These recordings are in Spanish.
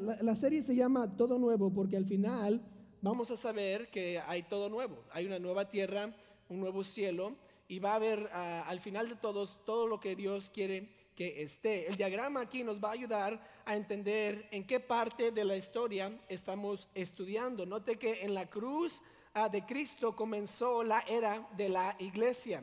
la serie se llama Todo Nuevo porque al final vamos a saber que hay todo nuevo. Hay una nueva tierra, un nuevo cielo y va a haber ah, al final de todos todo lo que Dios quiere que esté. El diagrama aquí nos va a ayudar a entender en qué parte de la historia estamos estudiando. Note que en la cruz ah, de Cristo comenzó la era de la iglesia.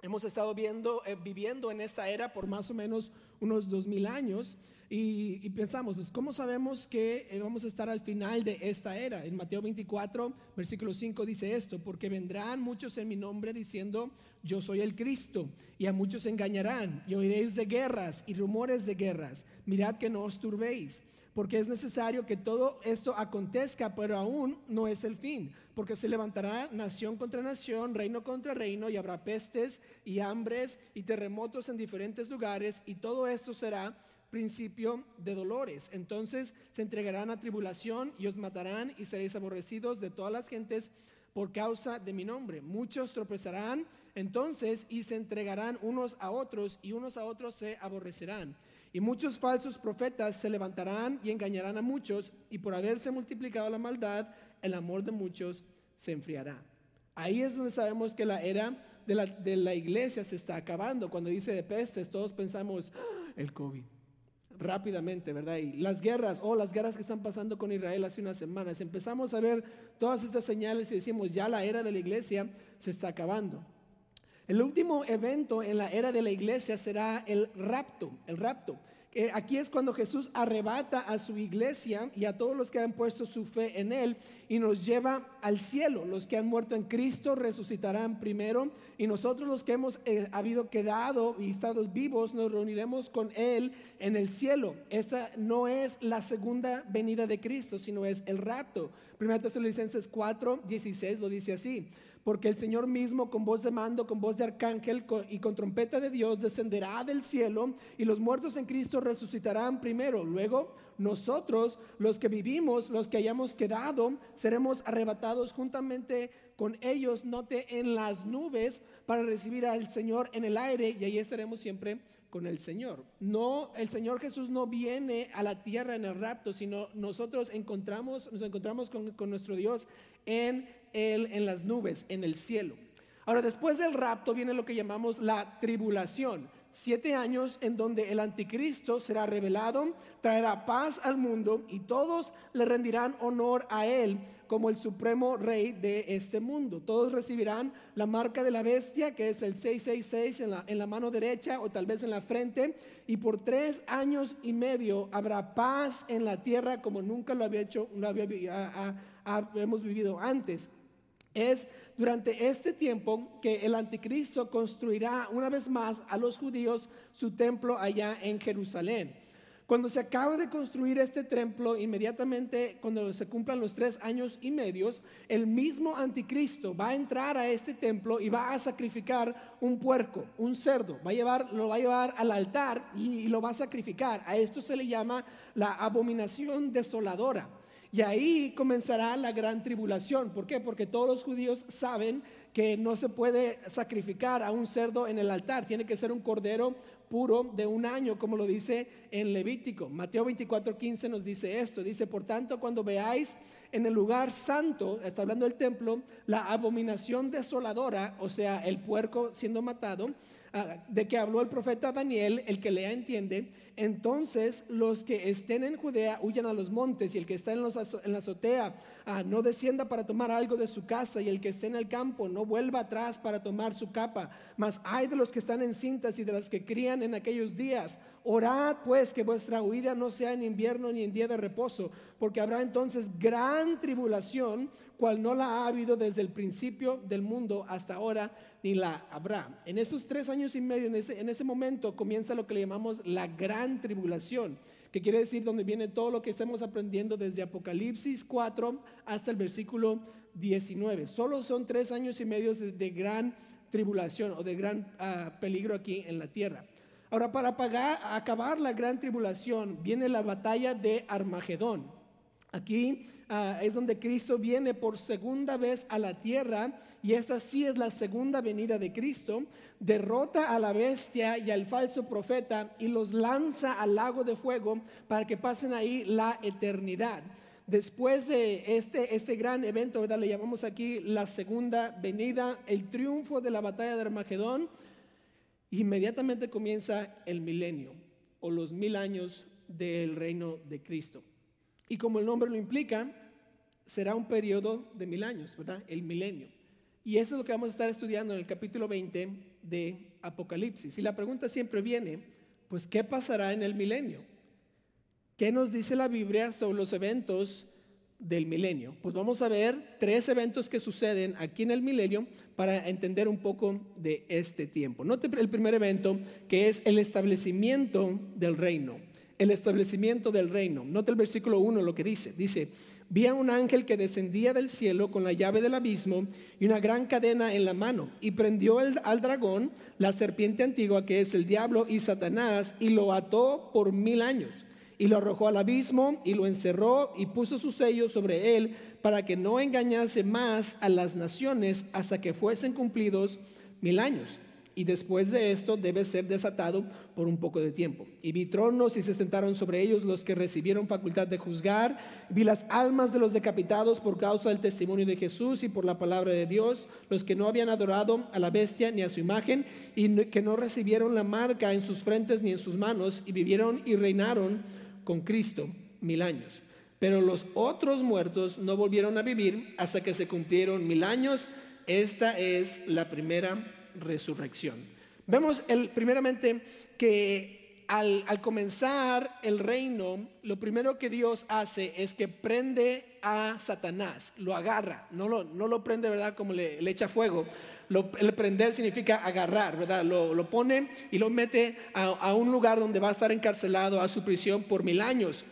Hemos estado eh, viviendo en esta era por más o menos unos dos mil años y, pensamos, pues, ¿cómo sabemos que eh, vamos a estar al final de esta era? En Mateo 24, versículo 5 dice esto, porque vendrán muchos en mi nombre diciendo, yo soy el Cristo, y a muchos engañarán, y oiréis de guerras y rumores de guerras. Mirad que no os turbéis porque es necesario que todo esto acontezca, pero aún no es el fin, porque se levantará nación contra nación, reino contra reino, y habrá pestes y hambres y terremotos en diferentes lugares, y todo esto será principio de dolores. Entonces se entregarán a tribulación y os matarán y seréis aborrecidos de todas las gentes por causa de mi nombre. Muchos tropezarán entonces y se entregarán unos a otros y unos a otros se aborrecerán. Y muchos falsos profetas se levantarán y engañarán a muchos, y por haberse multiplicado la maldad, el amor de muchos se enfriará. Ahí es donde sabemos que la era de la, de la iglesia se está acabando. Cuando dice de pestes, todos pensamos, ah, el COVID. Rápidamente, ¿verdad? Y las guerras, o oh, las guerras que están pasando con Israel hace unas semanas. Empezamos a ver todas estas señales y decimos, ya la era de la iglesia se está acabando. El último evento en la era de la iglesia será el rapto, el rapto. aquí es cuando Jesús arrebata a su iglesia y a todos los que han puesto su fe en Él y nos lleva al cielo. Los que han muerto en Cristo resucitarán primero y nosotros los que hemos eh, habido quedado y estado vivos nos reuniremos con Él en el cielo. Esta no es la segunda venida de Cristo, sino es el rapto. Primera Tesalonicenses 4, 16 lo dice así porque el Señor mismo con voz de mando, con voz de arcángel y con trompeta de Dios descenderá del cielo y los muertos en Cristo resucitarán primero. Luego nosotros, los que vivimos, los que hayamos quedado, seremos arrebatados juntamente con ellos, note, en las nubes para recibir al Señor en el aire y ahí estaremos siempre con el Señor. No, el Señor Jesús no viene a la tierra en el rapto, sino nosotros encontramos, nos encontramos con, con nuestro Dios en, el, en las nubes, en el cielo. Ahora, después del rapto viene lo que llamamos la tribulación siete años en donde el anticristo será revelado, traerá paz al mundo y todos le rendirán honor a él como el supremo rey de este mundo. Todos recibirán la marca de la bestia, que es el 666 en la, mano derecha o tal vez en la frente, y por tres años y medio habrá paz en la tierra como nunca lo había hecho, lo había, hemos vivido antes. Es durante este tiempo que el anticristo construirá una vez más a los judíos su templo allá en Jerusalén. Cuando se acabe de construir este templo, inmediatamente cuando se cumplan los tres años y medios, el mismo anticristo va a entrar a este templo y va a sacrificar un puerco, un cerdo. Va a llevar, lo va a llevar al altar y lo va a sacrificar. A esto se le llama la abominación desoladora. Y ahí comenzará la gran tribulación. ¿Por qué? Porque todos los judíos saben que no se puede sacrificar a un cerdo en el altar. Tiene que ser un cordero puro de un año, como lo dice en Levítico. Mateo 24, 15 nos dice esto. Dice, por tanto, cuando veáis en el lugar santo, está hablando del templo, la abominación desoladora, o sea, el puerco siendo matado, de que habló el profeta Daniel, el que lea entiende, entonces los que estén en Judea huyan a los montes y el que está en, la azotea ah, no descienda para tomar algo de su casa y el que esté en el campo no vuelva atrás para tomar su capa. Mas hay de los que están en cintas y de las que crían en aquellos días. Orad pues que vuestra huida no sea en invierno ni en día de reposo, porque habrá entonces gran tribulación, cual no la ha habido desde el principio del mundo hasta ahora, ni la habrá. En esos tres años y medio, en ese, en ese momento comienza lo que le llamamos la gran tribulación, que quiere decir donde viene todo lo que estamos aprendiendo desde Apocalipsis 4 hasta el versículo 19. Solo son tres años y medio de, gran tribulación o de gran ah, peligro aquí en la tierra. Ahora, para acabar la gran tribulación, viene la batalla de Armagedón. Aquí ah, es donde Cristo viene por segunda vez a la tierra y esta sí es la segunda venida de Cristo. Derrota a la bestia y al falso profeta y los lanza al lago de fuego para que pasen ahí la eternidad. Después de este, este gran evento, ¿verdad? le llamamos aquí la segunda venida, el triunfo de la batalla de Armagedón, inmediatamente comienza el milenio o los mil años del reino de Cristo. Y como el nombre lo implica, será un periodo de mil años, ¿verdad? El milenio. Y eso es lo que vamos a estar estudiando en el capítulo 20 de Apocalipsis. Y la pregunta siempre viene, pues, ¿qué pasará en el milenio? ¿Qué nos dice la Biblia sobre los eventos del milenio? Pues vamos a ver tres eventos que suceden aquí en el milenio para entender un poco de este tiempo. Note el primer evento, que es el establecimiento del reino el establecimiento del reino. Nota el versículo 1 lo que dice. Dice, vi a un ángel que descendía del cielo con la llave del abismo y una gran cadena en la mano y prendió al dragón, la serpiente antigua que es el diablo y Satanás, y lo ató por mil años y lo arrojó al abismo y lo encerró y puso su sello sobre él para que no engañase más a las naciones hasta que fuesen cumplidos mil años y después de esto debe ser desatado por un poco de tiempo. Y vi tronos y se sentaron sobre ellos los que recibieron facultad de juzgar. Vi las almas de los decapitados por causa del testimonio de Jesús y por la palabra de Dios, los que no habían adorado a la bestia ni a su imagen y que no recibieron la marca en sus frentes ni en sus manos y vivieron y reinaron con Cristo mil años. Pero los otros muertos no volvieron a vivir hasta que se cumplieron mil años. Esta es la primera resurrección. Vemos el, primeramente que al, comenzar el reino, lo primero que Dios hace es que prende a Satanás, lo agarra, no lo, no lo prende, ¿verdad? Como le, echa fuego. El prender significa agarrar, ¿verdad? Lo, pone y lo mete a, un lugar donde va a estar encarcelado a su prisión por mil años.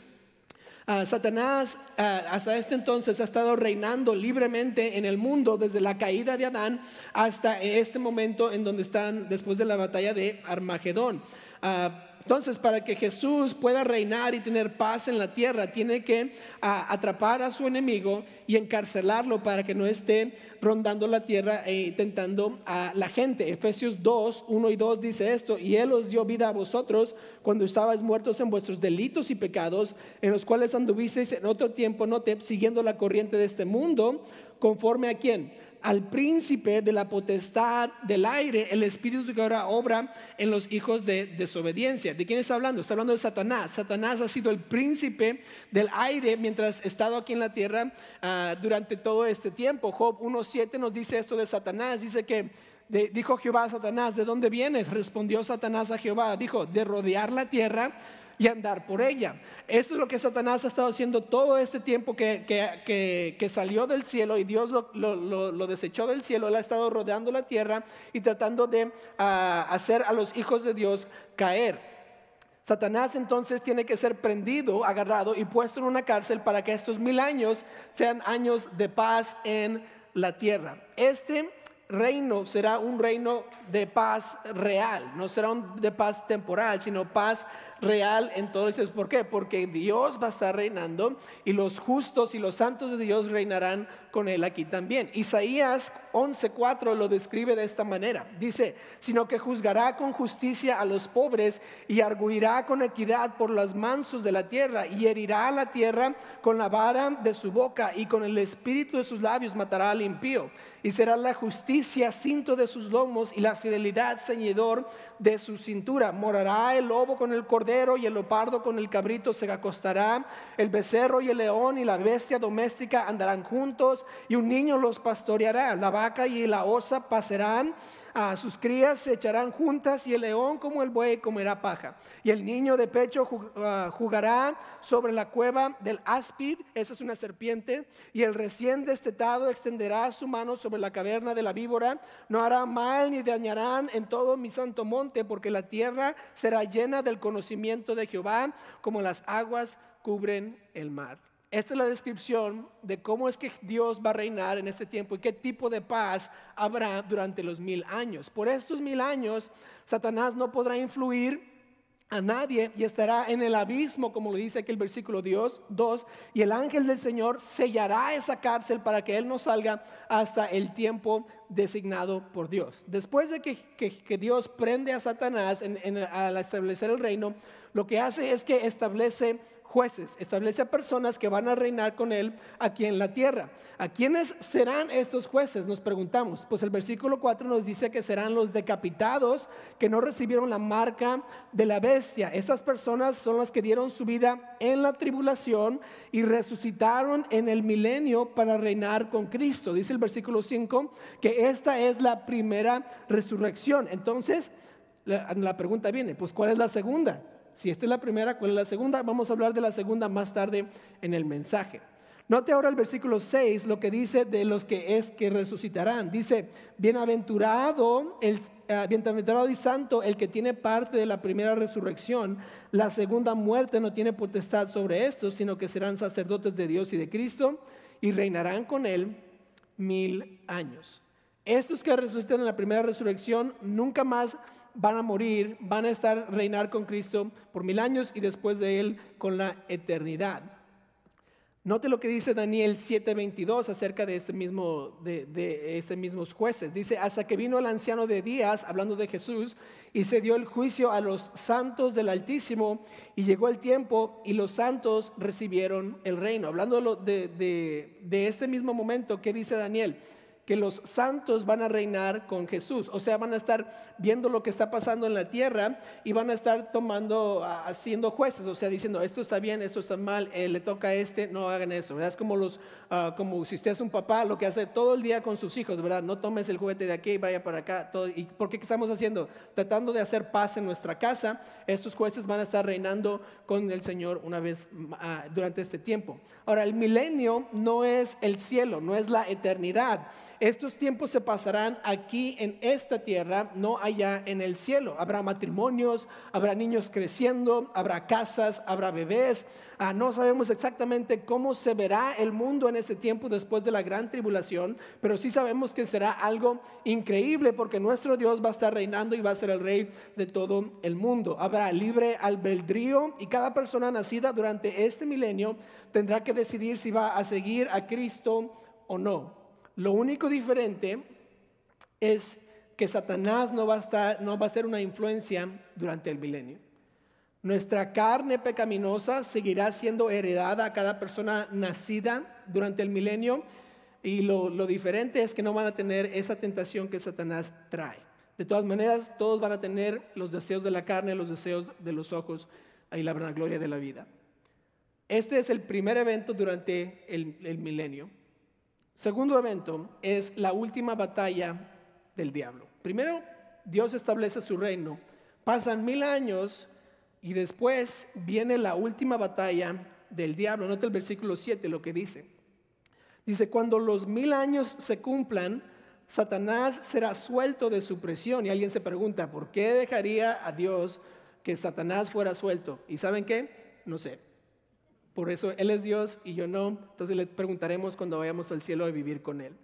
Satanás hasta este entonces ha estado reinando libremente en el mundo desde la caída de Adán hasta este momento en donde están después de la batalla de Armagedón. Ah, entonces, para que Jesús pueda reinar y tener paz en la tierra, tiene que atrapar a su enemigo y encarcelarlo para que no esté rondando la tierra e tentando a la gente. Efesios 2, 1 y 2 dice esto, y Él os dio vida a vosotros cuando estabais muertos en vuestros delitos y pecados, en los cuales anduvisteis en otro tiempo, no te, siguiendo la corriente de este mundo, conforme a quién? Al príncipe de la potestad del aire, el espíritu que ahora obra en los hijos de desobediencia. ¿De quién está hablando? Está hablando de Satanás. Satanás ha sido el príncipe del aire mientras ha estado aquí en la tierra ah, durante todo este tiempo. Job 1.7 nos dice esto de Satanás. Dice que dijo Jehová a Satanás, ¿de dónde vienes? Respondió Satanás a Jehová, dijo, de rodear la tierra y andar por ella. Eso es lo que Satanás ha estado haciendo todo este tiempo que, que, salió del cielo y Dios lo, lo, desechó del cielo. Él ha estado rodeando la tierra y tratando de ah, hacer a los hijos de Dios caer. Satanás entonces tiene que ser prendido, agarrado y puesto en una cárcel para que estos mil años sean años de paz en la tierra. Este reino será un reino de paz real, no será un de paz temporal, sino paz real entonces. ¿Por qué? Porque Dios va a estar reinando y los justos y los santos de Dios reinarán con él aquí también. Isaías 11:4 lo describe de esta manera. Dice, sino que juzgará con justicia a los pobres y arguirá con equidad por los mansos de la tierra y herirá a la tierra con la vara de su boca y con el espíritu de sus labios matará al impío. Y será la justicia cinto de sus lomos y la fidelidad ceñidor de su cintura. Morará el lobo con el cordero y el leopardo con el cabrito se acostará, el becerro y el león y la bestia doméstica andarán juntos y un niño los pastoreará, la vaca y la osa pasarán a sus crías se echarán juntas y el león como el buey comerá paja. Y el niño de pecho ah, jugará sobre la cueva del áspid, esa es una serpiente, y el recién destetado extenderá su mano sobre la caverna de la víbora. No hará mal ni dañarán en todo mi santo monte, porque la tierra será llena del conocimiento de Jehová, como las aguas cubren el mar. Esta es la descripción de cómo es que Dios va a reinar en este tiempo y qué tipo de paz habrá durante los mil años. Por estos mil años, Satanás no podrá influir a nadie y estará en el abismo, como lo dice aquí el versículo 2, y el ángel del Señor sellará esa cárcel para que él no salga hasta el tiempo designado por Dios. Después de que, Dios prende a Satanás al establecer el reino, lo que hace es que establece jueces, establece a personas que van a reinar con él aquí en la tierra. ¿A quiénes serán estos jueces? Nos preguntamos. Pues el versículo 4 nos dice que serán los decapitados que no recibieron la marca de la bestia. Estas personas son las que dieron su vida en la tribulación y resucitaron en el milenio para reinar con Cristo. Dice el versículo 5 que esta es la primera resurrección. Entonces, la, la pregunta viene, pues ¿cuál es la segunda? Si esta es la primera, ¿cuál es la segunda? Vamos a hablar de la segunda más tarde en el mensaje. Note ahora el versículo 6, lo que dice de los que es que resucitarán. Dice, bienaventurado, el, uh, bienaventurado y santo el que tiene parte de la primera resurrección. La segunda muerte no tiene potestad sobre estos, sino que serán sacerdotes de Dios y de Cristo y reinarán con él mil años. Estos que resucitan en la primera resurrección nunca más van a morir, van a estar reinar con Cristo por mil años y después de él con la eternidad. Note lo que dice Daniel 7:22 acerca de, este mismo, de, de este mismos jueces. Dice, hasta que vino el anciano de días, hablando de Jesús, y se dio el juicio a los santos del Altísimo, y llegó el tiempo y los santos recibieron el reino. Hablando de, de este mismo momento, ¿qué dice Daniel? Que los santos van a reinar con Jesús. O sea, van a estar viendo lo que está pasando en la tierra y van a estar tomando, haciendo jueces, o sea, diciendo, esto está bien, esto está mal, eh, le toca a este, no hagan esto. ¿verdad? Es como, los, ah, como si usted es un papá, lo que hace todo el día con sus hijos, ¿verdad? No tomes el juguete de aquí y vaya para acá. Todo. ¿Y por qué estamos haciendo? Tratando de hacer paz en nuestra casa. Estos jueces van a estar reinando con el Señor una vez ah, durante este tiempo. Ahora, el milenio no es el cielo, no es la eternidad estos tiempos se pasarán aquí en esta tierra, no allá en el cielo. Habrá matrimonios, habrá niños creciendo, habrá casas, habrá bebés. Ah, no sabemos exactamente cómo se verá el mundo en este tiempo después de la gran tribulación, pero sí sabemos que será algo increíble porque nuestro Dios va a estar reinando y va a ser el rey de todo el mundo. Habrá libre albedrío y cada persona nacida durante este milenio tendrá que decidir si va a seguir a Cristo o no. Lo único diferente es que Satanás no va a, estar, no va a ser una influencia durante el milenio. Nuestra carne pecaminosa seguirá siendo heredada a cada persona nacida durante el milenio y lo, diferente es que no van a tener esa tentación que Satanás trae. De todas maneras, todos van a tener los deseos de la carne, los deseos de los ojos y la gloria de la vida. Este es el primer evento durante el milenio. Segundo evento es la última batalla del diablo. Primero, Dios establece su reino. Pasan mil años y después viene la última batalla del diablo. Nota el versículo 7 lo que dice. Dice, cuando los mil años se cumplan, Satanás será suelto de su prisión. Y alguien se pregunta, ¿por qué dejaría a Dios que Satanás fuera suelto? ¿Y saben qué? No sé. Por eso Él es Dios y yo no. Entonces le preguntaremos cuando vayamos al cielo a vivir con Él.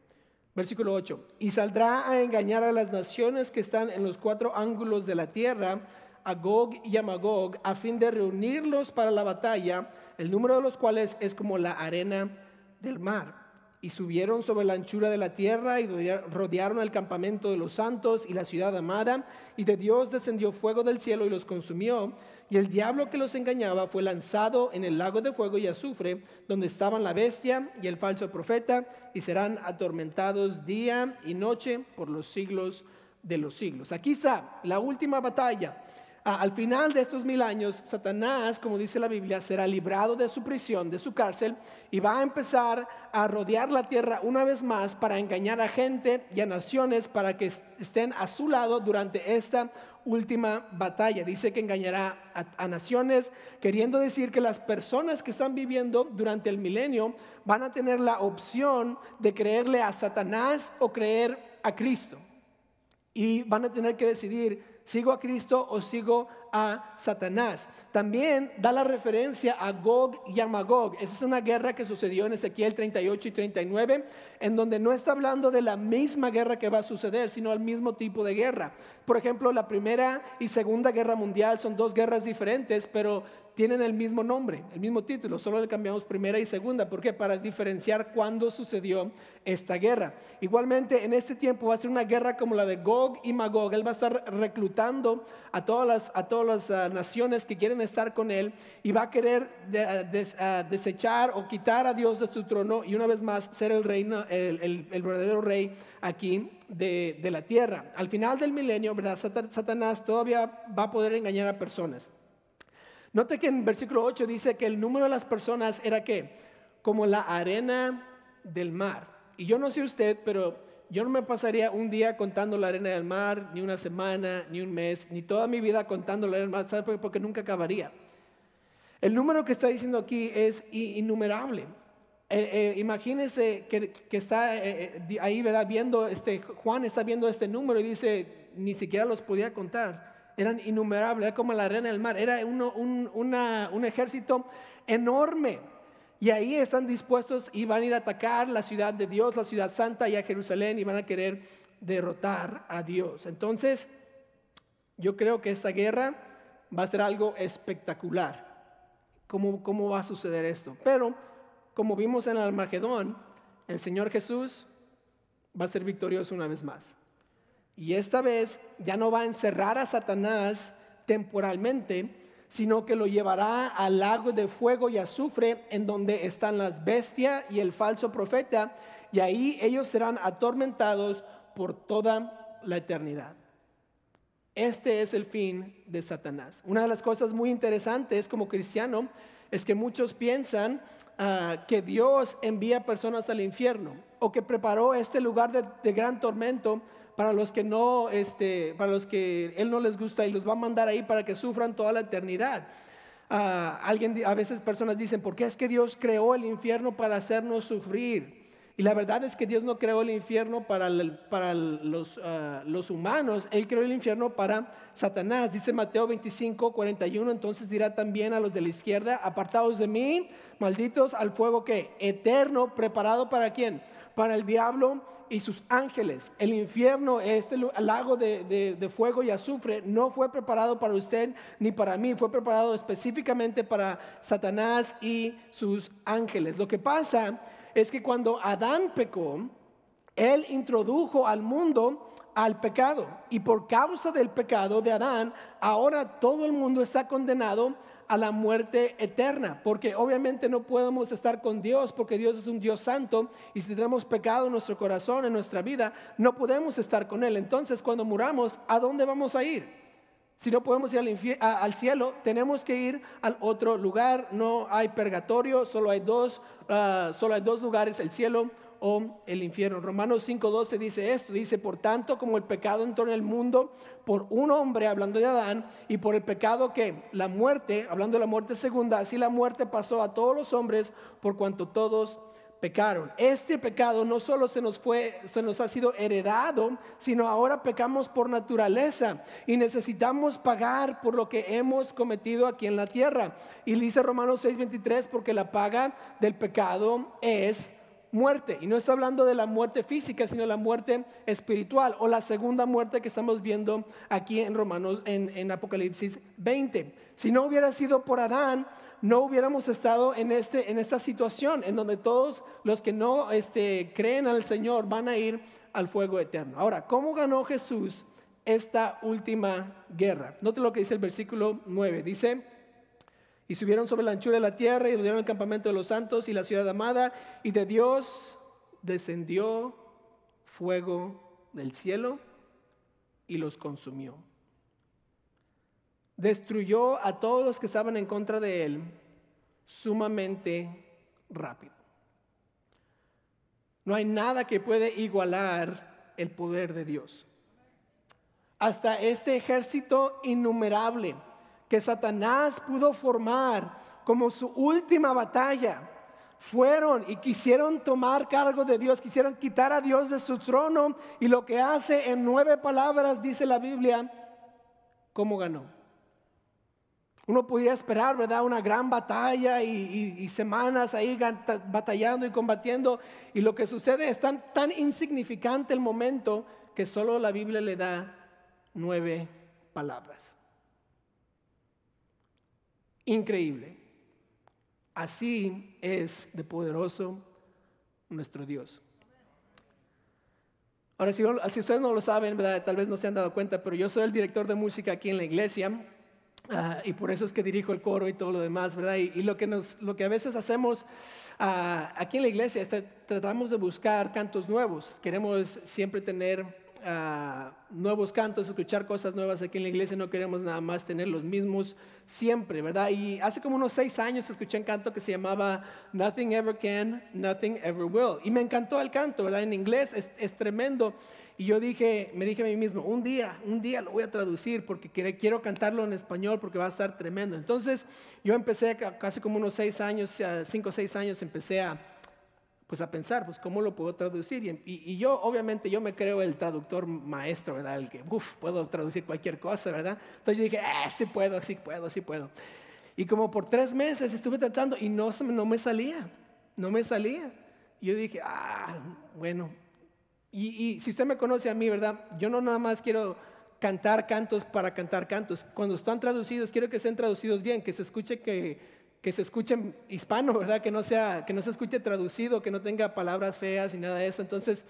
Versículo 8. Y saldrá a engañar a las naciones que están en los cuatro ángulos de la tierra, a Gog y a Magog, a fin de reunirlos para la batalla, el número de los cuales es como la arena del mar y subieron sobre la anchura de la tierra y rodearon el campamento de los santos y la ciudad amada, y de Dios descendió fuego del cielo y los consumió, y el diablo que los engañaba fue lanzado en el lago de fuego y azufre, donde estaban la bestia y el falso profeta, y serán atormentados día y noche por los siglos de los siglos. Aquí está la última batalla al final de estos mil años, Satanás, como dice la Biblia, será librado de su prisión, de su cárcel, y va a empezar a rodear la tierra una vez más para engañar a gente y a naciones para que estén a su lado durante esta última batalla. Dice que engañará a, naciones, queriendo decir que las personas que están viviendo durante el milenio van a tener la opción de creerle a Satanás o creer a Cristo. Y van a tener que decidir ¿sigo a Cristo o sigo a Satanás. También da la referencia a Gog y a Magog. Esa es una guerra que sucedió en Ezequiel 38 y 39, en donde no está hablando de la misma guerra que va a suceder, sino el mismo tipo de guerra. Por ejemplo, la Primera y Segunda Guerra Mundial son dos guerras diferentes, pero tienen el mismo nombre, el mismo título, solo le cambiamos primera y segunda. ¿Por qué? Para diferenciar cuándo sucedió esta guerra. Igualmente, en este tiempo va a ser una guerra como la de Gog y Magog. Él va a estar reclutando a todas las, a las ah, naciones que quieren estar con él y va a querer ah, desechar o quitar a Dios de su trono y una vez más ser el, reino, el, verdadero rey aquí de, de la tierra. Al final del milenio, ¿verdad? Satanás todavía va a poder engañar a personas. Note que en versículo 8 dice que el número de las personas era que como la arena del mar. Y yo no sé usted, pero yo no me pasaría un día contando la arena del mar, ni una semana, ni un mes, ni toda mi vida contando la arena del mar, ¿sabe? Porque nunca acabaría. El número que está diciendo aquí es innumerable. Eh, eh, imagínese que, está eh, ahí, ¿verdad? Viendo, este, Juan está viendo este número y dice, ni siquiera los podía contar eran innumerables, era como la arena del mar, era un, ejército enorme. Y ahí están dispuestos y van a ir a atacar la ciudad de Dios, la ciudad santa y a Jerusalén y van a querer derrotar a Dios. Entonces, yo creo que esta guerra va a ser algo espectacular. ¿Cómo, cómo va a suceder esto? Pero, como vimos en el Armagedón, el Señor Jesús va a ser victorioso una vez más. Y esta vez ya no va a encerrar a Satanás temporalmente, sino que lo llevará al lago de fuego y azufre en donde están las bestias y el falso profeta, y ahí ellos serán atormentados por toda la eternidad. Este es el fin de Satanás. Una de las cosas muy interesantes como cristiano es que muchos piensan ah, que Dios envía personas al infierno o que preparó este lugar de gran tormento para los que no, este, para los que Él no les gusta y los va a mandar ahí para que sufran toda la eternidad. Ah, alguien, a veces personas dicen, ¿por qué es que Dios creó el infierno para hacernos sufrir? Y la verdad es que Dios no creó el infierno para, ah, los, humanos, Él creó el infierno para Satanás. Dice Mateo 25, 41, entonces dirá también a los de la izquierda, apartados de mí, malditos al fuego que eterno, preparado para quién? Para el diablo y sus ángeles. El infierno, este lago de, fuego y azufre, no fue preparado para usted ni para mí, fue preparado específicamente para Satanás y sus ángeles. Lo que pasa es que cuando Adán pecó, él introdujo al mundo al pecado. Y por causa del pecado de Adán, ahora todo el mundo está condenado a la muerte eterna, porque obviamente no podemos estar con Dios, porque Dios es un Dios santo, y si tenemos pecado en nuestro corazón, en nuestra vida, no podemos estar con Él. Entonces, cuando muramos, ¿a dónde vamos a ir? Si no podemos ir al, al cielo, tenemos que ir al otro lugar. No hay purgatorio, solo hay dos, ah, solo hay dos lugares, el cielo o el infierno. Romanos 5.12 dice esto, dice, por tanto como el pecado entró en el mundo por un hombre, hablando de Adán, y por el pecado que la muerte, hablando de la muerte segunda, así la muerte pasó a todos los hombres por cuanto todos pecaron. Este pecado no solo se nos fue, se nos ha sido heredado, sino ahora pecamos por naturaleza y necesitamos pagar por lo que hemos cometido aquí en la tierra. Y dice Romanos 6:23 porque la paga del pecado es muerte. Y no está hablando de la muerte física, sino la muerte espiritual o la segunda muerte que estamos viendo aquí en Romanos, en, Apocalipsis 20. Si no hubiera sido por Adán, no hubiéramos estado en, este, en esta situación en donde todos los que no este, creen al Señor van a ir al fuego eterno. Ahora, ¿cómo ganó Jesús esta última guerra? Note lo que dice el versículo 9. Dice, y subieron sobre la anchura de la tierra y rodearon el campamento de los santos y la ciudad amada. Y de Dios descendió fuego del cielo y los consumió. Destruyó a todos los que estaban en contra de él sumamente rápido. No hay nada que puede igualar el poder de Dios. Hasta este ejército innumerable que Satanás pudo formar como su última batalla, fueron y quisieron tomar cargo de Dios, quisieron quitar a Dios de su trono y lo que hace en nueve palabras dice la Biblia, ¿cómo ganó? Uno pudiera esperar, ¿verdad? Una gran batalla y, semanas ahí batallando y combatiendo. Y lo que sucede es tan, tan insignificante el momento que solo la Biblia le da nueve palabras. Increíble. Así es de poderoso nuestro Dios. Ahora, si, ustedes no lo saben, ¿verdad? tal vez no se han dado cuenta, pero yo soy el director de música aquí en la iglesia ah, y por eso es que dirijo el coro y todo lo demás, ¿verdad? Y, lo, que nos, lo que a veces hacemos ah, aquí en la iglesia es tratamos de buscar cantos nuevos. Queremos siempre tener nuevos cantos, escuchar cosas nuevas aquí en la iglesia, no queremos nada más tener los mismos siempre, ¿verdad? Y hace como unos seis años escuché un canto que se llamaba Nothing Ever Can, Nothing Ever Will. Y me encantó el canto, ¿verdad? En inglés es, es tremendo. Y yo dije, me dije a mí mismo, un día, un día lo voy a traducir porque quiero cantarlo en español porque va a estar tremendo. Entonces yo empecé casi como unos seis años, cinco o seis años, empecé a pues a pensar, pues cómo lo puedo traducir. Y, yo, obviamente, yo me creo el traductor maestro, ¿verdad? El que, uff, puedo traducir cualquier cosa, ¿verdad? Entonces yo dije, ah, sí puedo, sí puedo, sí puedo. Y como por tres meses estuve tratando y no, no me salía, no me salía. Y yo dije, ah, bueno. Y, y si usted me conoce a mí, ¿verdad? Yo no nada más quiero cantar cantos para cantar cantos. Cuando están traducidos, quiero que estén traducidos bien, que se escuche que que se escuche hispano, ¿verdad? Que no, sea, que no se escuche traducido, que no tenga palabras feas y nada de eso. Entonces,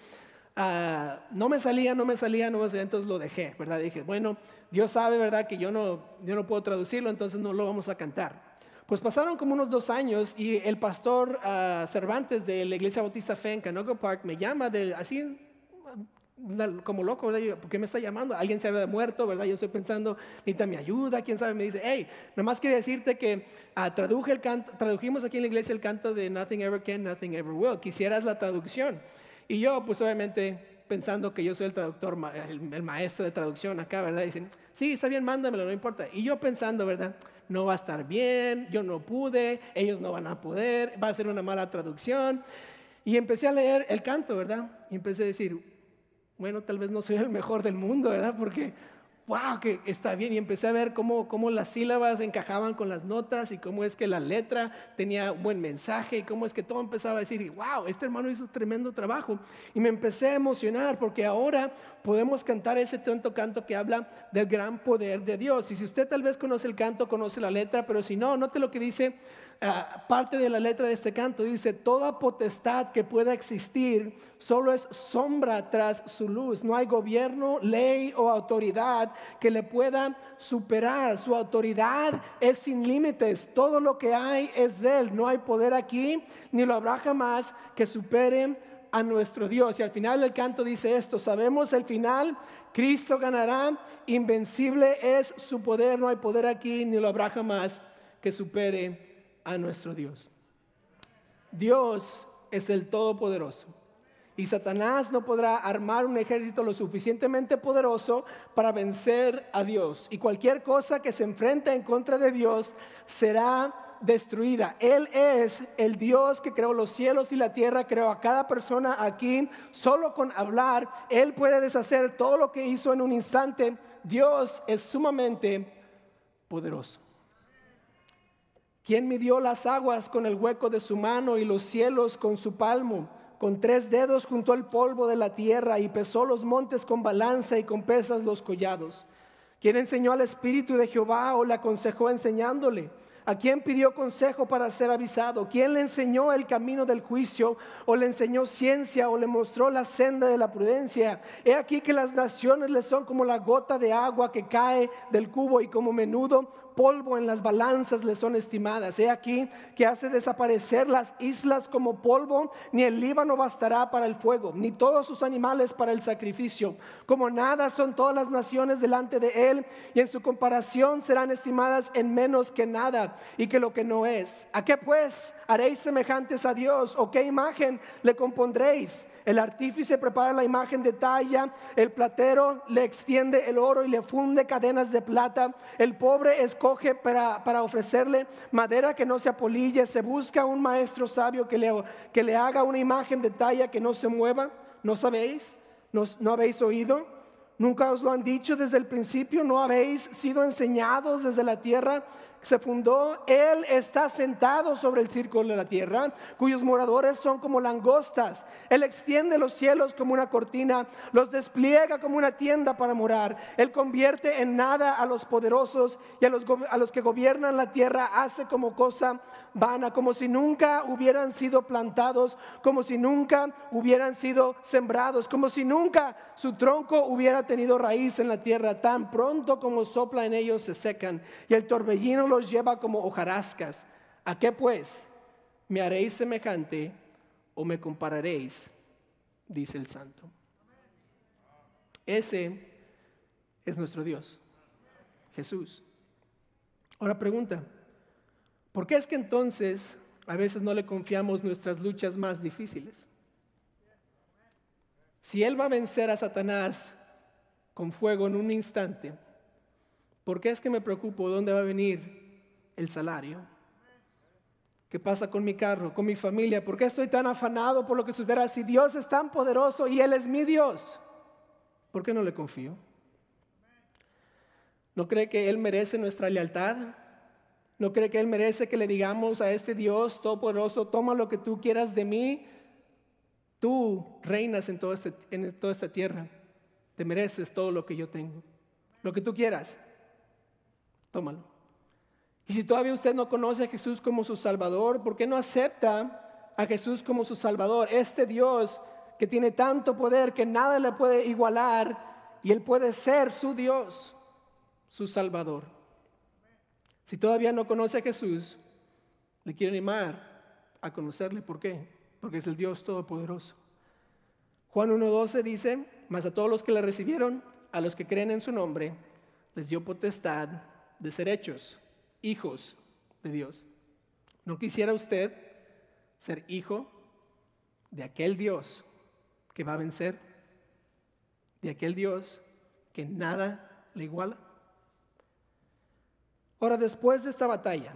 ah, no me salía, no me salía, no me salía, entonces lo dejé, ¿verdad? Dije, bueno, Dios sabe, ¿verdad? Que yo no, yo no puedo traducirlo, entonces no lo vamos a cantar. Pues pasaron como unos dos años y el pastor uh, Cervantes de la Iglesia Bautista Fe en Canoga Park me llama de, así como loco, ¿verdad? ¿Por qué me está llamando? Alguien se había muerto, ¿verdad? Yo estoy pensando, necesita mi ayuda, quién sabe. Me dice, hey, nomás quería decirte que ah, traduje el canto, tradujimos aquí en la iglesia el canto de Nothing Ever Can, Nothing Ever Will. Quisieras la traducción. Y yo, pues obviamente, pensando que yo soy el traductor, el, maestro de traducción acá, ¿verdad? Dicen, sí, está bien, mándamelo, no importa. Y yo pensando, ¿verdad? No va a estar bien, yo no pude, ellos no van a poder, va a ser una mala traducción. Y empecé a leer el canto, ¿verdad? Y empecé a decir, bueno, tal vez no soy el mejor del mundo, ¿verdad? Porque, wow, que está bien. Y empecé a ver cómo, cómo las sílabas encajaban con las notas y cómo es que la letra tenía buen mensaje y cómo es que todo empezaba a decir, wow, este hermano hizo tremendo trabajo. Y me empecé a emocionar porque ahora podemos cantar ese tanto canto que habla del gran poder de Dios. Y si usted tal vez conoce el canto, conoce la letra, pero si no, note lo que dice parte de la letra de este canto dice, toda potestad que pueda existir solo es sombra tras su luz. No hay gobierno, ley o autoridad que le pueda superar. Su autoridad es sin límites. Todo lo que hay es de él. No hay poder aquí, ni lo habrá jamás que supere a nuestro Dios. Y al final del canto dice esto, sabemos el final, Cristo ganará, invencible es su poder, no hay poder aquí, ni lo habrá jamás que supere a nuestro Dios. Dios es el Todopoderoso. Y Satanás no podrá armar un ejército lo suficientemente poderoso para vencer a Dios. Y cualquier cosa que se enfrente en contra de Dios será destruida. Él es el Dios que creó los cielos y la tierra, creó a cada persona aquí. Solo con hablar, Él puede deshacer todo lo que hizo en un instante. Dios es sumamente poderoso. ¿Quién midió las aguas con el hueco de su mano y los cielos con su palmo? Con tres dedos juntó el polvo de la tierra y pesó los montes con balanza y con pesas los collados. ¿Quién enseñó al Espíritu de Jehová o le aconsejó enseñándole? ¿A quién pidió consejo para ser avisado? ¿Quién le enseñó el camino del juicio o le enseñó ciencia o le mostró la senda de la prudencia? He aquí que las naciones le son como la gota de agua que cae del cubo y como menudo polvo en las balanzas le son estimadas. He aquí que hace desaparecer las islas como polvo, ni el Líbano bastará para el fuego, ni todos sus animales para el sacrificio. Como nada son todas las naciones delante de él, y en su comparación serán estimadas en menos que nada y que lo que no es. ¿A qué pues haréis semejantes a Dios? ¿O qué imagen le compondréis? El artífice prepara la imagen de talla, el platero le extiende el oro y le funde cadenas de plata, el pobre es coge para, para, ofrecerle madera que no se apolille, se busca un maestro sabio que le, que le haga una imagen de talla que no se mueva. ¿No sabéis? ¿No, ¿No habéis oído? ¿Nunca os lo han dicho desde el principio? ¿No habéis sido enseñados desde la tierra? Se fundó, Él está sentado sobre el círculo de la tierra, cuyos moradores son como langostas. Él extiende los cielos como una cortina, los despliega como una tienda para morar. Él convierte en nada a los poderosos y a los, que gobiernan la tierra hace como cosa vana, como si nunca hubieran sido plantados, como si nunca hubieran sido sembrados, como si nunca su tronco hubiera tenido raíz en la tierra. Tan pronto como sopla en ellos se secan y el torbellino los lleva como hojarascas. ¿A qué pues me haréis semejante o me compararéis? Dice el santo. Ese es nuestro Dios, Jesús. Ahora pregunta, ¿por qué es que entonces a veces no le confiamos nuestras luchas más difíciles? Si Él va a vencer a Satanás con fuego en un instante, ¿por qué es que me preocupo dónde va a venir el salario? ¿Qué pasa con mi carro, con mi familia? ¿Por qué estoy tan afanado por lo que sucederá? Si Dios es tan poderoso y Él es mi Dios, ¿por qué no le confío? ¿No cree que Él merece nuestra lealtad? ¿No cree que Él merece que le digamos a este Dios todopoderoso, toma lo que tú quieras de mí? Tú reinas en, este, en toda esta tierra. Te mereces todo lo que yo tengo. Lo que tú quieras, tómalo. Y si todavía usted no conoce a Jesús como su Salvador, ¿por qué no acepta a Jesús como su Salvador? Este Dios que tiene tanto poder que nada le puede igualar y Él puede ser su Dios su Salvador. Si todavía no conoce a Jesús, le quiero animar a conocerle. ¿Por qué? Porque es el Dios Todopoderoso. Juan 1.12 dice, mas a todos los que le recibieron, a los que creen en su nombre, les dio potestad de ser hechos hijos de Dios. ¿No quisiera usted ser hijo de aquel Dios que va a vencer? De aquel Dios que nada le iguala. Ahora, después de esta batalla,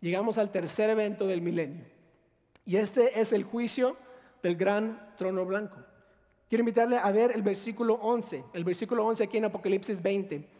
llegamos al tercer evento del milenio. Y este es el juicio del gran trono blanco. Quiero invitarle a ver el versículo 11, el versículo 11 aquí en Apocalipsis 20.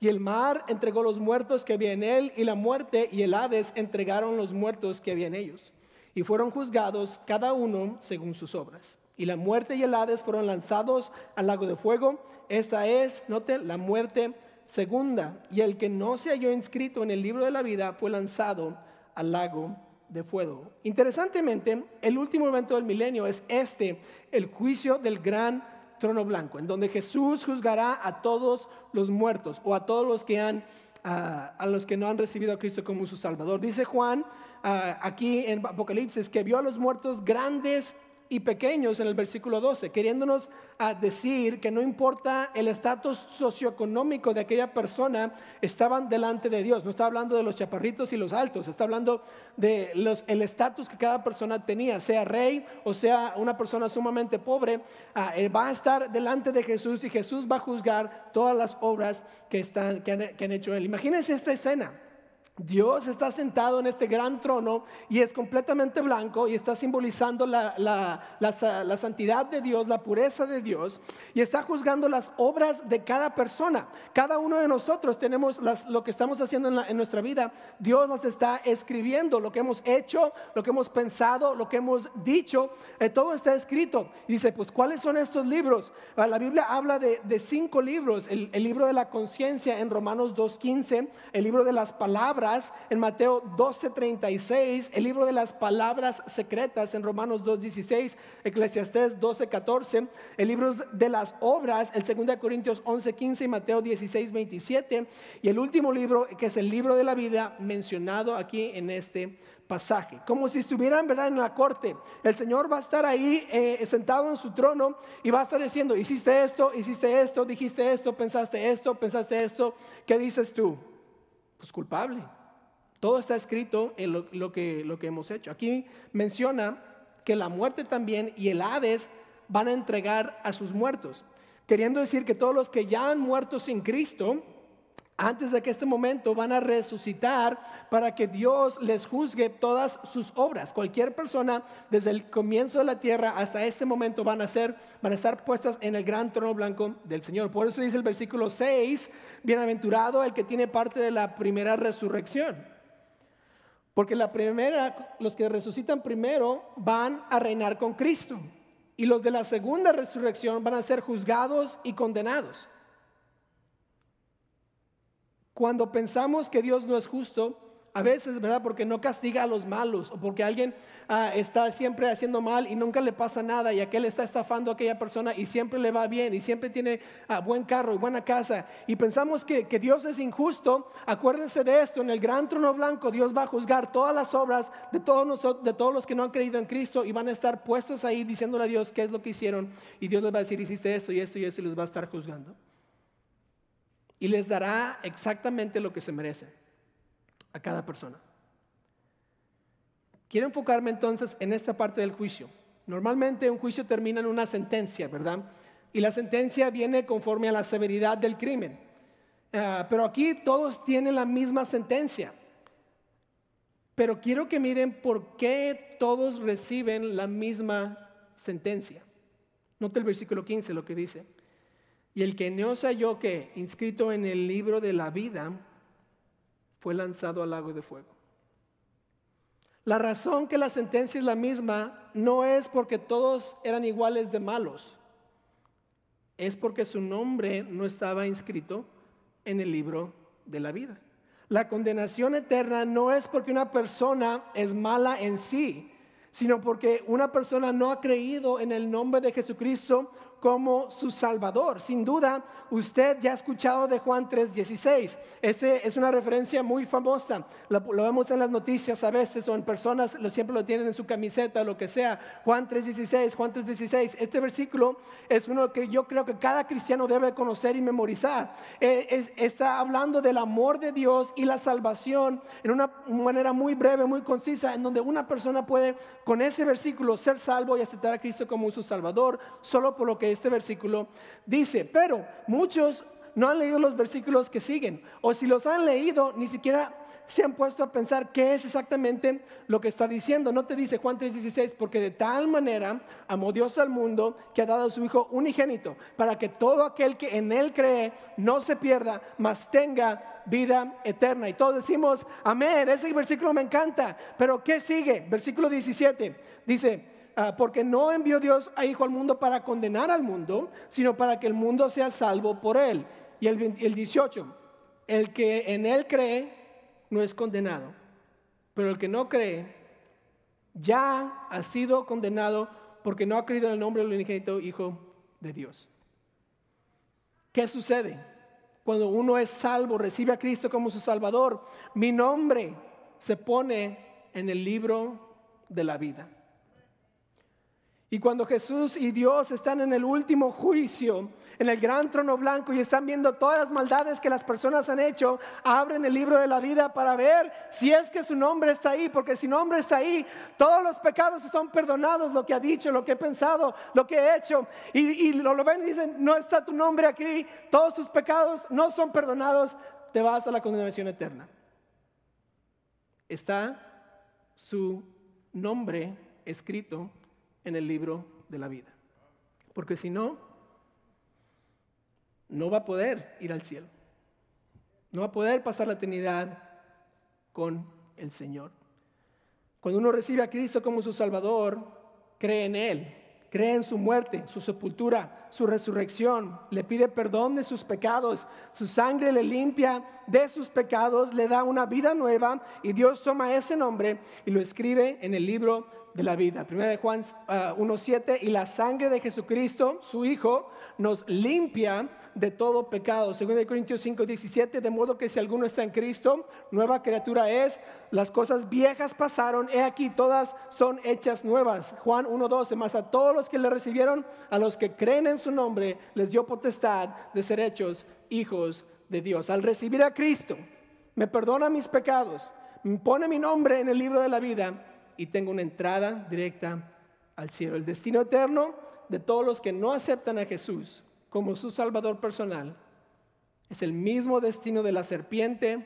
Y el mar entregó los muertos que había en él y la muerte y el Hades entregaron los muertos que había en ellos y fueron juzgados cada uno según sus obras. Y la muerte y el Hades fueron lanzados al lago de fuego. Esta es, note, la muerte segunda, y el que no se halló inscrito en el libro de la vida fue lanzado al lago de fuego. Interesantemente, el último evento del milenio es este, el juicio del gran trono blanco, en donde Jesús juzgará a todos los muertos o a todos los que han a los que no han recibido a Cristo como su Salvador. Dice Juan aquí en Apocalipsis que vio a los muertos grandes y pequeños en el versículo 12, queriéndonos decir que no importa el estatus socioeconómico de aquella persona, estaban delante de Dios. No está hablando de los chaparritos y los altos, está hablando de los, el estatus que cada persona tenía, sea rey o sea una persona sumamente pobre, ah, eh, va a estar delante de Jesús y Jesús va a juzgar todas las obras que, están, que, han, que han hecho él. Imagínense esta escena. Dios está sentado en este gran trono y es completamente blanco y está simbolizando la, santidad de Dios, la pureza de Dios y está juzgando las obras de cada persona. Cada uno de nosotros tenemos lo que estamos haciendo en, nuestra vida. Dios nos está escribiendo lo que hemos hecho, lo que hemos pensado, lo que hemos dicho. Eh, todo está escrito. Dice, pues, ¿cuáles son estos libros? Ah, la Biblia habla de, cinco libros. El, el libro de la conciencia en Romanos 2.15, el libro de las palabras en Mateo 12:36, el libro de las palabras secretas en Romanos 2:16, Eclesiastés 12:14, el libro de las obras, el 2 Corintios 11:15 y Mateo 16:27, y el último libro que es el libro de la vida mencionado aquí en este pasaje, como si estuvieran verdad en la corte. El Señor va a estar ahí eh, sentado en su trono y va a estar diciendo, hiciste esto, hiciste esto, dijiste esto, pensaste esto, pensaste esto, ¿qué dices tú? Pues culpable. Todo está escrito en lo, que, lo que hemos hecho. Aquí menciona que la muerte también y el Hades van a entregar a sus muertos. Queriendo decir que todos los que ya han muerto sin Cristo, antes de que este momento van a resucitar para que Dios les juzgue todas sus obras. Cualquier persona desde el comienzo de la tierra hasta este momento van a ser van a estar puestas en el gran trono blanco del Señor. Por eso dice el versículo 6, bienaventurado el que tiene parte de la primera resurrección. Porque la primera los que resucitan primero van a reinar con Cristo y los de la segunda resurrección van a ser juzgados y condenados. Cuando pensamos que Dios no es justo, a veces, ¿verdad? Porque no castiga a los malos o porque alguien ah, está siempre haciendo mal y nunca le pasa nada y aquel está estafando a aquella persona y siempre le va bien y siempre tiene ah, buen carro y buena casa. Y pensamos que, que, Dios es injusto, acuérdense de esto, en el gran trono blanco Dios va a juzgar todas las obras de todos, nosotros, de todos los que no han creído en Cristo y van a estar puestos ahí diciéndole a Dios qué es lo que hicieron y Dios les va a decir, hiciste esto y esto y esto y les va a estar juzgando. Y les dará exactamente lo que se merece a cada persona. Quiero enfocarme entonces en esta parte del juicio. Normalmente un juicio termina en una sentencia, ¿verdad? Y la sentencia viene conforme a la severidad del crimen. Ah, pero aquí todos tienen la misma sentencia. Pero quiero que miren por qué todos reciben la misma sentencia. Note el versículo 15 lo que dice. Y el que no se halló que inscrito en el libro de la vida fue lanzado al lago de fuego. La razón que la sentencia es la misma no es porque todos eran iguales de malos, es porque su nombre no estaba inscrito en el libro de la vida. La condenación eterna no es porque una persona es mala en sí, sino porque una persona no ha creído en el nombre de Jesucristo como su Salvador. Sin duda, usted ya ha escuchado de Juan 3:16. Este es una referencia muy famosa. Lo, vemos en las noticias a veces o en personas, lo, siempre lo tienen en su camiseta o lo que sea. Juan 3:16, Juan 3:16. Este versículo es uno que yo creo que cada cristiano debe conocer y memorizar. Eh, está hablando del amor de Dios y la salvación en una manera muy breve, muy concisa, en donde una persona puede con ese versículo ser salvo y aceptar a Cristo como su Salvador, solo por lo que este versículo dice. Pero muchos no han leído los versículos que siguen, o si los han leído, ni siquiera se han puesto a pensar qué es exactamente lo que está diciendo. No te dice Juan 3:16, porque de tal manera amó Dios al mundo que ha dado a su Hijo unigénito, para que todo aquel que en Él cree no se pierda, mas tenga vida eterna. Y todos decimos, amén, ese versículo me encanta, pero ¿qué sigue? Versículo 17 dice, porque no envió Dios a Hijo al mundo para condenar al mundo, sino para que el mundo sea salvo por él. Y el, el 18, el que en él cree no es condenado, pero el que no cree ya ha sido condenado porque no ha creído en el nombre del unigénito Hijo de Dios. ¿Qué sucede? Cuando uno es salvo, recibe a Cristo como su Salvador, mi nombre se pone en el libro de la vida. Y cuando Jesús y Dios están en el último juicio, en el gran trono blanco y están viendo todas las maldades que las personas han hecho, abren el libro de la vida para ver si es que su nombre está ahí, porque si nombre está ahí, todos los pecados son perdonados, lo que ha dicho, lo que he pensado, lo que he hecho. Y, lo, lo ven y dicen, no está tu nombre aquí, todos sus pecados no son perdonados, te vas a la condenación eterna. Está su nombre escrito en el libro de la vida. Porque si no, no va a poder ir al cielo. No va a poder pasar la eternidad con el Señor. Cuando uno recibe a Cristo como su Salvador, cree en Él, cree en su muerte, su sepultura, su resurrección, le pide perdón de sus pecados, su sangre le limpia de sus pecados, le da una vida nueva y Dios toma ese nombre y lo escribe en el libro de la vida. Primera de Juan 1.7, ah, y la sangre de Jesucristo, su Hijo, nos limpia de todo pecado. Segunda de Corintios 5.17, de modo que si alguno está en Cristo, nueva criatura es, las cosas viejas pasaron, he aquí, todas son hechas nuevas. Juan 1.12, más a todos los que le recibieron, a los que creen en su nombre, les dio potestad de ser hechos hijos de Dios. Al recibir a Cristo, me perdona mis pecados, pone mi nombre en el libro de la vida y tengo una entrada directa al cielo. El destino eterno de todos los que no aceptan a Jesús como su Salvador personal es el mismo destino de la serpiente,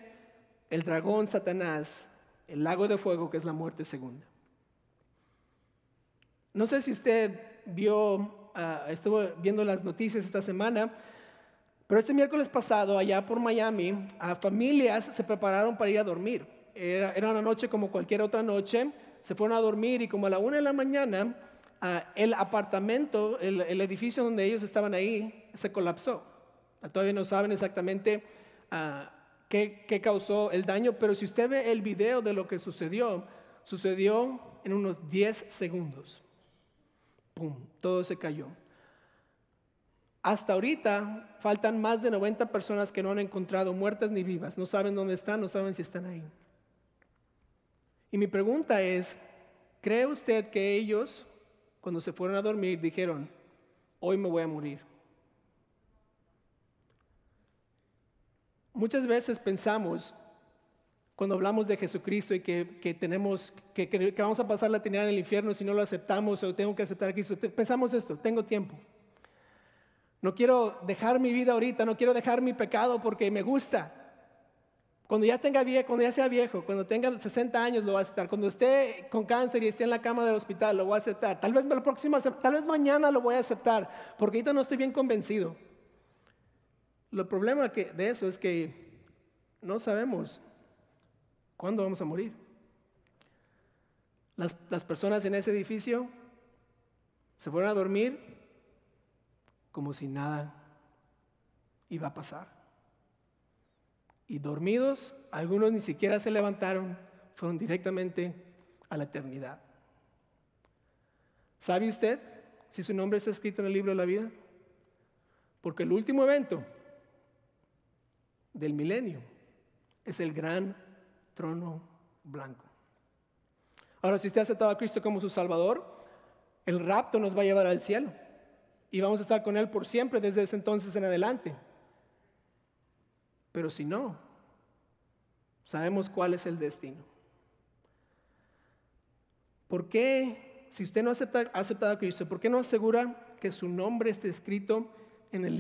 el dragón Satanás, el lago de fuego que es la muerte segunda. No sé si usted vio, ah, estuvo viendo las noticias esta semana, pero este miércoles pasado, allá por Miami, a familias se prepararon para ir a dormir. Era, era una noche como cualquier otra noche, se fueron a dormir y como a la una de la mañana, ah, el apartamento, el, edificio donde ellos estaban ahí, se colapsó. Todavía no saben exactamente ah, qué, qué causó el daño, pero si usted ve el video de lo que sucedió, sucedió en unos 10 segundos. ¡Pum! Todo se cayó. Hasta ahorita faltan más de 90 personas que no han encontrado muertas ni vivas. No saben dónde están, no saben si están ahí. Y mi pregunta es, ¿cree usted que ellos, cuando se fueron a dormir, dijeron, hoy me voy a morir? Muchas veces pensamos, cuando hablamos de Jesucristo y que, tenemos, que, que, vamos a pasar la eternidad en el infierno si no lo aceptamos o tengo que aceptar a Cristo, pensamos esto, tengo tiempo. No quiero dejar mi vida ahorita, no quiero dejar mi pecado porque me gusta. Cuando ya tenga viejo, cuando ya sea viejo, cuando tenga 60 años lo voy a aceptar. Cuando esté con cáncer y esté en la cama del hospital lo voy a aceptar. Tal vez la próxima, tal vez mañana lo voy a aceptar, porque ahorita no estoy bien convencido. El problema de eso es que no sabemos cuándo vamos a morir. Las, las personas en ese edificio se fueron a dormir como si nada iba a pasar. Y dormidos, algunos ni siquiera se levantaron, fueron directamente a la eternidad. ¿Sabe usted si su nombre está escrito en el libro de la vida? Porque el último evento del milenio es el gran trono blanco. Ahora, si usted ha aceptado a Cristo como su Salvador, el rapto nos va a llevar al cielo y vamos a estar con Él por siempre desde ese entonces en adelante. Pero si no, sabemos cuál es el destino. ¿Por qué, si usted no acepta, ha aceptado a Cristo, por qué no asegura que su nombre esté escrito en el?